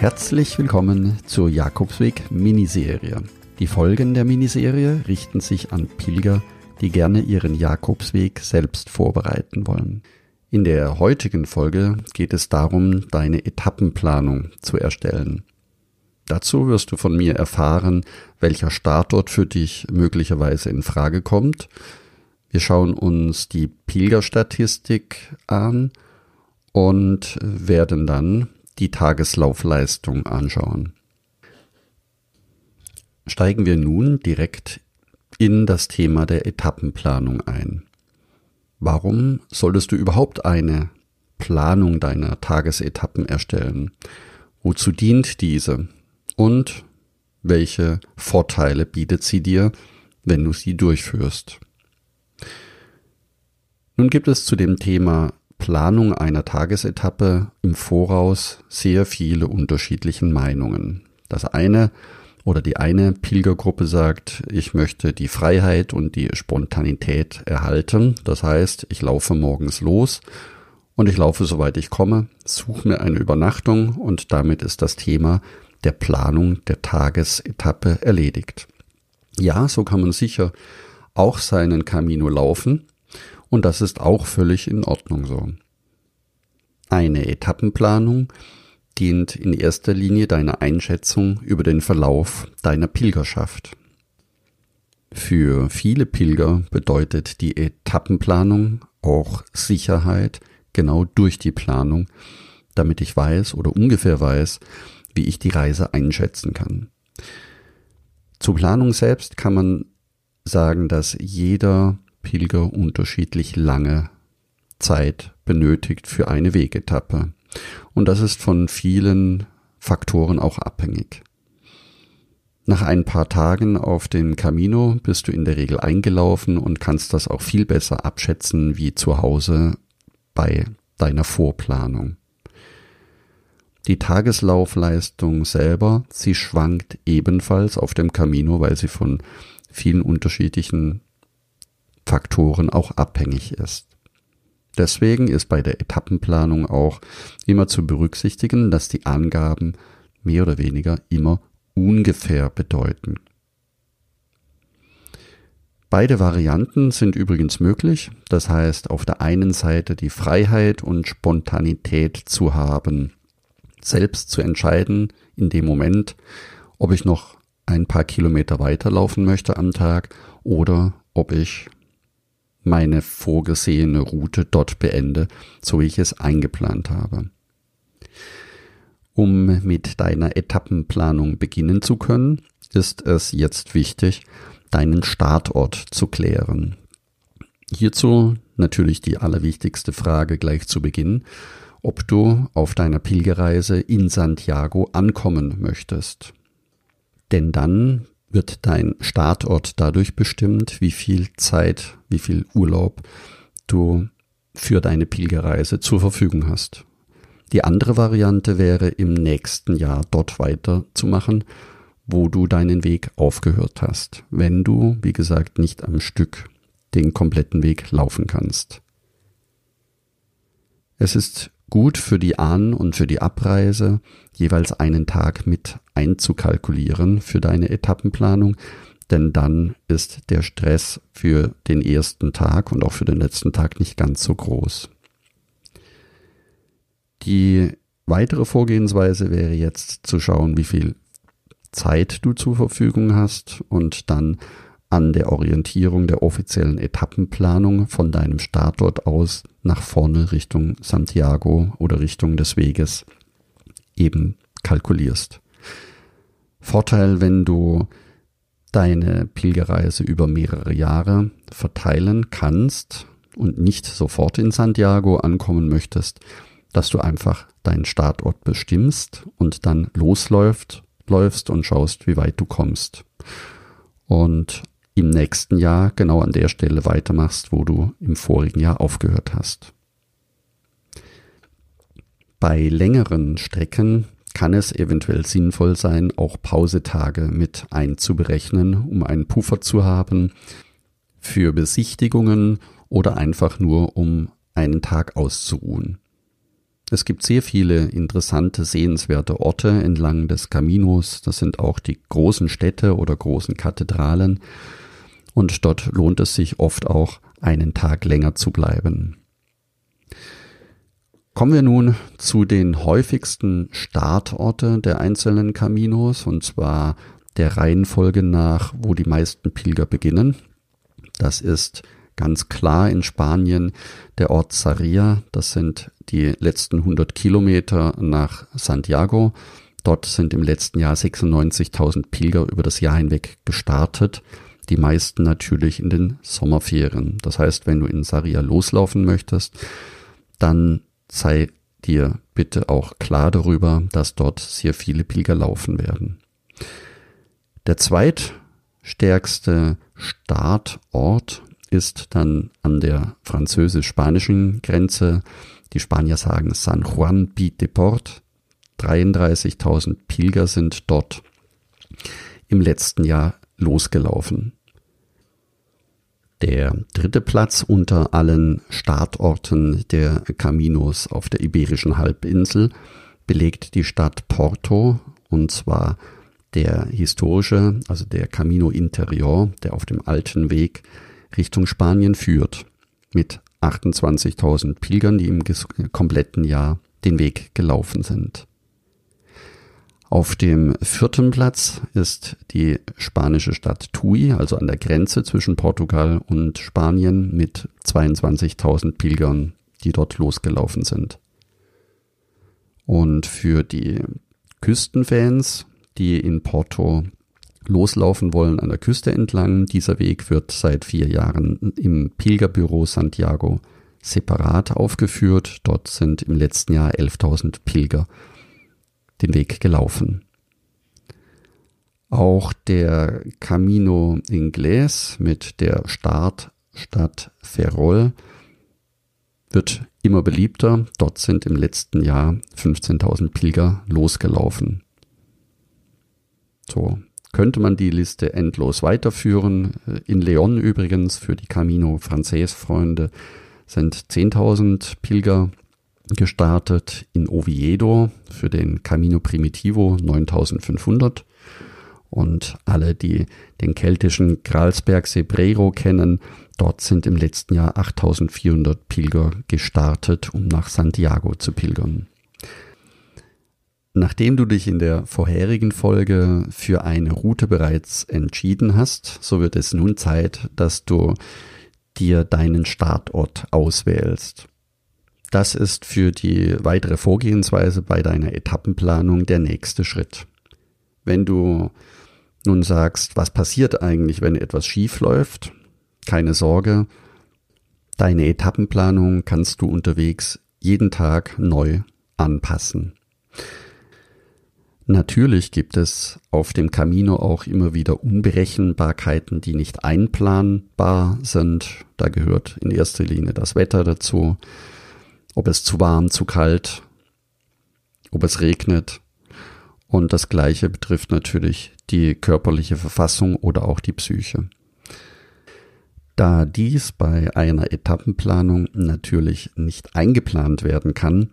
Herzlich willkommen zur Jakobsweg Miniserie. Die Folgen der Miniserie richten sich an Pilger, die gerne ihren Jakobsweg selbst vorbereiten wollen. In der heutigen Folge geht es darum, deine Etappenplanung zu erstellen. Dazu wirst du von mir erfahren, welcher Startort für dich möglicherweise in Frage kommt. Wir schauen uns die Pilgerstatistik an und werden dann die Tageslaufleistung anschauen. Steigen wir nun direkt in das Thema der Etappenplanung ein. Warum solltest du überhaupt eine Planung deiner Tagesetappen erstellen? Wozu dient diese? Und welche Vorteile bietet sie dir, wenn du sie durchführst? Nun gibt es zu dem Thema Planung einer Tagesetappe im Voraus sehr viele unterschiedliche Meinungen. Das eine oder die eine Pilgergruppe sagt, ich möchte die Freiheit und die Spontanität erhalten. Das heißt, ich laufe morgens los und ich laufe soweit ich komme, suche mir eine Übernachtung und damit ist das Thema der Planung der Tagesetappe erledigt. Ja, so kann man sicher auch seinen Camino laufen, und das ist auch völlig in Ordnung so. Eine Etappenplanung dient in erster Linie deiner Einschätzung über den Verlauf deiner Pilgerschaft. Für viele Pilger bedeutet die Etappenplanung auch Sicherheit genau durch die Planung, damit ich weiß oder ungefähr weiß, wie ich die Reise einschätzen kann. Zur Planung selbst kann man sagen, dass jeder Pilger unterschiedlich lange Zeit benötigt für eine Wegetappe. Und das ist von vielen Faktoren auch abhängig. Nach ein paar Tagen auf dem Camino bist du in der Regel eingelaufen und kannst das auch viel besser abschätzen wie zu Hause bei deiner Vorplanung. Die Tageslaufleistung selber, sie schwankt ebenfalls auf dem Camino, weil sie von vielen unterschiedlichen Faktoren auch abhängig ist. Deswegen ist bei der Etappenplanung auch immer zu berücksichtigen, dass die Angaben mehr oder weniger immer ungefähr bedeuten. Beide Varianten sind übrigens möglich, das heißt auf der einen Seite die Freiheit und Spontanität zu haben, selbst zu entscheiden in dem Moment, ob ich noch ein paar Kilometer weiterlaufen möchte am Tag oder ob ich meine vorgesehene Route dort beende, so wie ich es eingeplant habe. Um mit deiner Etappenplanung beginnen zu können, ist es jetzt wichtig, deinen Startort zu klären. Hierzu natürlich die allerwichtigste Frage gleich zu Beginn, ob du auf deiner Pilgerreise in Santiago ankommen möchtest. Denn dann wird dein Startort dadurch bestimmt, wie viel Zeit, wie viel Urlaub du für deine Pilgerreise zur Verfügung hast. Die andere Variante wäre, im nächsten Jahr dort weiterzumachen, wo du deinen Weg aufgehört hast, wenn du, wie gesagt, nicht am Stück den kompletten Weg laufen kannst. Es ist gut für die An- und für die Abreise jeweils einen Tag mit einzukalkulieren für deine Etappenplanung, denn dann ist der Stress für den ersten Tag und auch für den letzten Tag nicht ganz so groß. Die weitere Vorgehensweise wäre jetzt zu schauen, wie viel Zeit du zur Verfügung hast und dann an der Orientierung der offiziellen Etappenplanung von deinem Startort aus nach vorne Richtung Santiago oder Richtung des Weges eben kalkulierst. Vorteil, wenn du deine Pilgerreise über mehrere Jahre verteilen kannst, und nicht sofort in Santiago ankommen möchtest, dass du einfach deinen Startort bestimmst und dann losläuft, läufst und schaust, wie weit du kommst. Und im nächsten Jahr genau an der Stelle weitermachst, wo du im vorigen Jahr aufgehört hast. Bei längeren Strecken kann es eventuell sinnvoll sein, auch Pausetage mit einzuberechnen, um einen Puffer zu haben für Besichtigungen oder einfach nur um einen Tag auszuruhen. Es gibt sehr viele interessante, sehenswerte Orte entlang des Caminos. Das sind auch die großen Städte oder großen Kathedralen. Und dort lohnt es sich oft auch, einen Tag länger zu bleiben. Kommen wir nun zu den häufigsten Startorte der einzelnen Caminos, und zwar der Reihenfolge nach, wo die meisten Pilger beginnen. Das ist ganz klar in Spanien der Ort Sarria. Das sind die letzten 100 Kilometer nach Santiago. Dort sind im letzten Jahr 96.000 Pilger über das Jahr hinweg gestartet. Die meisten natürlich in den Sommerferien. Das heißt, wenn du in Sarria loslaufen möchtest, dann sei dir bitte auch klar darüber, dass dort sehr viele Pilger laufen werden. Der zweitstärkste Startort ist dann an der französisch-spanischen Grenze. Die Spanier sagen San Juan Port. 33.000 Pilger sind dort im letzten Jahr losgelaufen. Der dritte Platz unter allen Startorten der Caminos auf der Iberischen Halbinsel belegt die Stadt Porto und zwar der historische, also der Camino Interior, der auf dem alten Weg Richtung Spanien führt, mit 28.000 Pilgern, die im kompletten Jahr den Weg gelaufen sind. Auf dem vierten Platz ist die spanische Stadt Tui, also an der Grenze zwischen Portugal und Spanien mit 22.000 Pilgern, die dort losgelaufen sind. Und für die Küstenfans, die in Porto loslaufen wollen an der Küste entlang. Dieser Weg wird seit vier Jahren im Pilgerbüro Santiago separat aufgeführt. Dort sind im letzten Jahr 11.000 Pilger den Weg gelaufen. Auch der Camino Inglés mit der Startstadt Ferrol wird immer beliebter. Dort sind im letzten Jahr 15.000 Pilger losgelaufen. So, könnte man die Liste endlos weiterführen. In Leon übrigens für die Camino Frances Freunde sind 10.000 Pilger gestartet. In Oviedo für den Camino Primitivo 9.500. Und alle, die den keltischen Gralsberg Sebrero kennen, dort sind im letzten Jahr 8.400 Pilger gestartet, um nach Santiago zu pilgern. Nachdem du dich in der vorherigen Folge für eine Route bereits entschieden hast, so wird es nun Zeit, dass du dir deinen Startort auswählst. Das ist für die weitere Vorgehensweise bei deiner Etappenplanung der nächste Schritt. Wenn du nun sagst, was passiert eigentlich, wenn etwas schief läuft, keine Sorge, deine Etappenplanung kannst du unterwegs jeden Tag neu anpassen. Natürlich gibt es auf dem Camino auch immer wieder Unberechenbarkeiten, die nicht einplanbar sind. Da gehört in erster Linie das Wetter dazu, ob es zu warm, zu kalt, ob es regnet. Und das Gleiche betrifft natürlich die körperliche Verfassung oder auch die Psyche. Da dies bei einer Etappenplanung natürlich nicht eingeplant werden kann,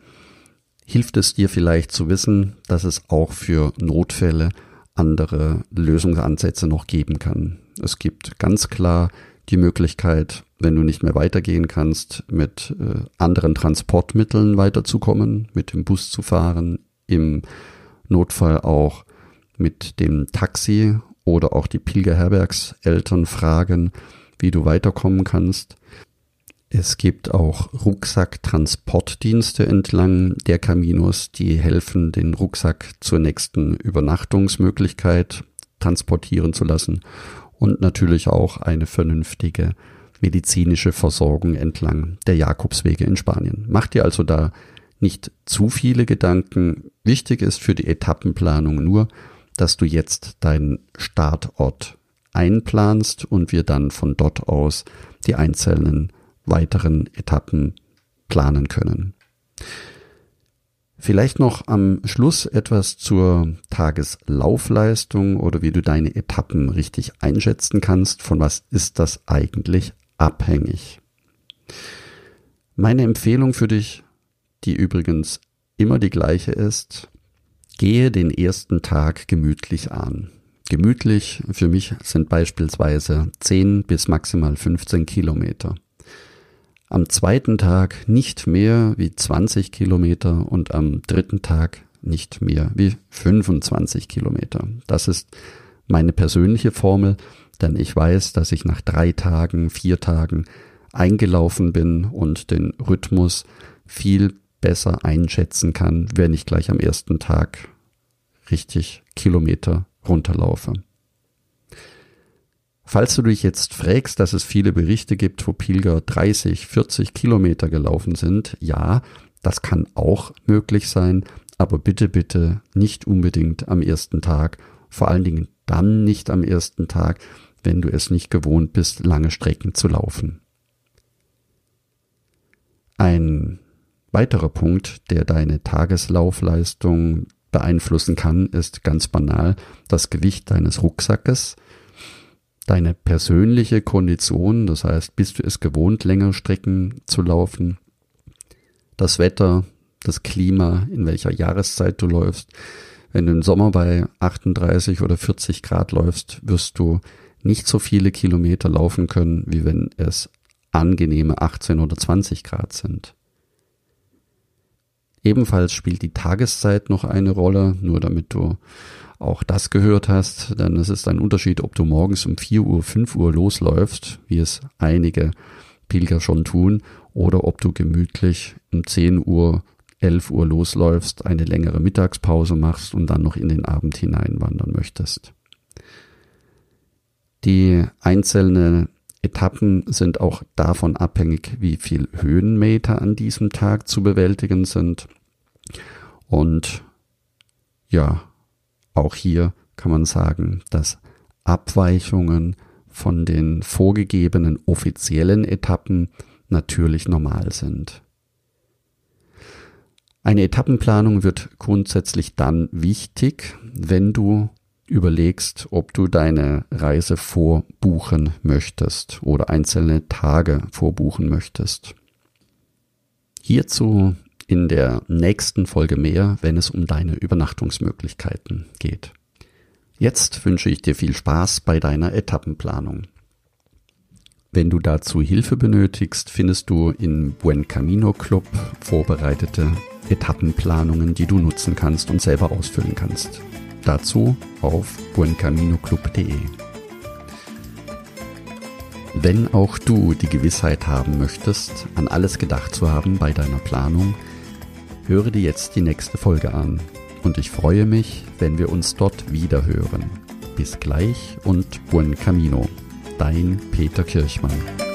hilft es dir vielleicht zu wissen, dass es auch für Notfälle andere Lösungsansätze noch geben kann. Es gibt ganz klar die Möglichkeit, wenn du nicht mehr weitergehen kannst, mit äh, anderen Transportmitteln weiterzukommen, mit dem Bus zu fahren, im Notfall auch mit dem Taxi oder auch die Pilgerherbergseltern fragen, wie du weiterkommen kannst. Es gibt auch Rucksacktransportdienste entlang der Caminos, die helfen, den Rucksack zur nächsten Übernachtungsmöglichkeit transportieren zu lassen und natürlich auch eine vernünftige medizinische Versorgung entlang der Jakobswege in Spanien. Mach dir also da nicht zu viele Gedanken. Wichtig ist für die Etappenplanung nur, dass du jetzt deinen Startort einplanst und wir dann von dort aus die einzelnen weiteren Etappen planen können. Vielleicht noch am Schluss etwas zur Tageslaufleistung oder wie du deine Etappen richtig einschätzen kannst. Von was ist das eigentlich abhängig? Meine Empfehlung für dich, die übrigens immer die gleiche ist, gehe den ersten Tag gemütlich an. Gemütlich für mich sind beispielsweise 10 bis maximal 15 Kilometer. Am zweiten Tag nicht mehr wie 20 Kilometer und am dritten Tag nicht mehr wie 25 Kilometer. Das ist meine persönliche Formel, denn ich weiß, dass ich nach drei Tagen, vier Tagen eingelaufen bin und den Rhythmus viel besser einschätzen kann, wenn ich gleich am ersten Tag richtig Kilometer runterlaufe. Falls du dich jetzt fragst, dass es viele Berichte gibt, wo Pilger 30, 40 Kilometer gelaufen sind, ja, das kann auch möglich sein, aber bitte, bitte nicht unbedingt am ersten Tag, vor allen Dingen dann nicht am ersten Tag, wenn du es nicht gewohnt bist, lange Strecken zu laufen. Ein weiterer Punkt, der deine Tageslaufleistung beeinflussen kann, ist ganz banal das Gewicht deines Rucksackes deine persönliche Kondition, das heißt, bist du es gewohnt, längere Strecken zu laufen, das Wetter, das Klima, in welcher Jahreszeit du läufst. Wenn du im Sommer bei 38 oder 40 Grad läufst, wirst du nicht so viele Kilometer laufen können, wie wenn es angenehme 18 oder 20 Grad sind. Ebenfalls spielt die Tageszeit noch eine Rolle, nur damit du auch das gehört hast, ist es ein Unterschied, ob du morgens um 4 Uhr, 5 Uhr losläufst, wie es einige Pilger schon tun, oder ob du gemütlich um 10 Uhr, 11 Uhr losläufst, eine längere Mittagspause machst und dann noch in den Abend hineinwandern möchtest. Die einzelnen Etappen sind auch davon abhängig, wie viel Höhenmeter an diesem Tag zu bewältigen sind. Und ja, auch hier kann man sagen, dass Abweichungen von den vorgegebenen offiziellen Etappen natürlich normal sind. Eine Etappenplanung wird grundsätzlich dann wichtig, wenn du überlegst, ob du deine Reise vorbuchen möchtest oder einzelne Tage vorbuchen möchtest. Hierzu in der nächsten Folge mehr, wenn es um deine Übernachtungsmöglichkeiten geht. Jetzt wünsche ich dir viel Spaß bei deiner Etappenplanung. Wenn du dazu Hilfe benötigst, findest du im Buen Camino Club vorbereitete Etappenplanungen, die du nutzen kannst und selber ausfüllen kannst. Dazu auf buencaminoclub.de. Wenn auch du die Gewissheit haben möchtest, an alles gedacht zu haben bei deiner Planung, Höre dir jetzt die nächste Folge an und ich freue mich, wenn wir uns dort wieder hören. Bis gleich und buen camino. Dein Peter Kirchmann.